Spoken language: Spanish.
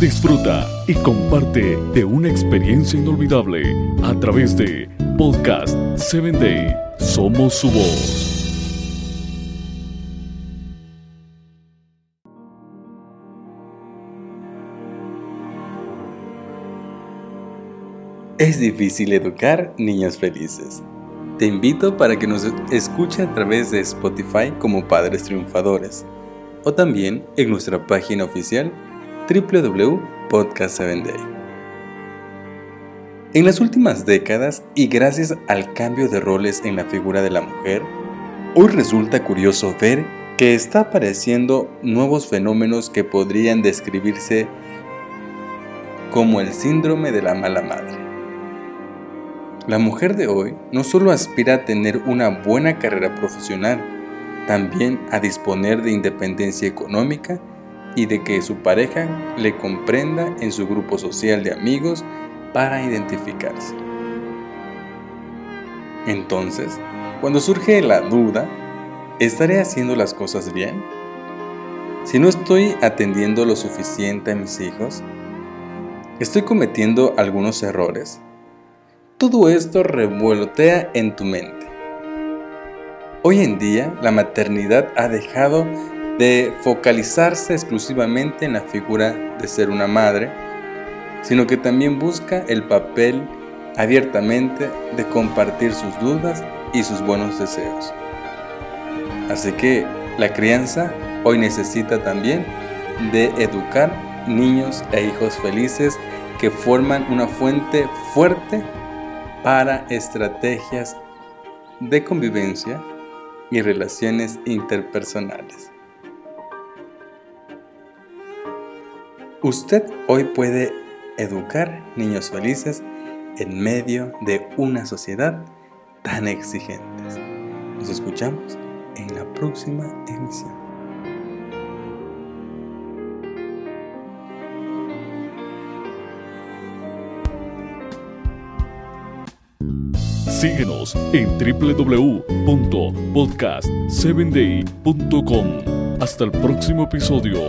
Disfruta y comparte de una experiencia inolvidable a través de Podcast 7 Day. Somos su voz. Es difícil educar niños felices. Te invito para que nos escuche a través de Spotify como Padres Triunfadores o también en nuestra página oficial www.podcast7day. En las últimas décadas y gracias al cambio de roles en la figura de la mujer, hoy resulta curioso ver que está apareciendo nuevos fenómenos que podrían describirse como el síndrome de la mala madre. La mujer de hoy no solo aspira a tener una buena carrera profesional, también a disponer de independencia económica y de que su pareja le comprenda en su grupo social de amigos para identificarse. Entonces, cuando surge la duda, ¿estaré haciendo las cosas bien? Si no estoy atendiendo lo suficiente a mis hijos, ¿estoy cometiendo algunos errores? Todo esto revolotea en tu mente. Hoy en día, la maternidad ha dejado de focalizarse exclusivamente en la figura de ser una madre, sino que también busca el papel abiertamente de compartir sus dudas y sus buenos deseos. Así que la crianza hoy necesita también de educar niños e hijos felices que forman una fuente fuerte para estrategias de convivencia y relaciones interpersonales. Usted hoy puede educar niños felices en medio de una sociedad tan exigente. Nos escuchamos en la próxima emisión. Síguenos en www.podcast7day.com. Hasta el próximo episodio.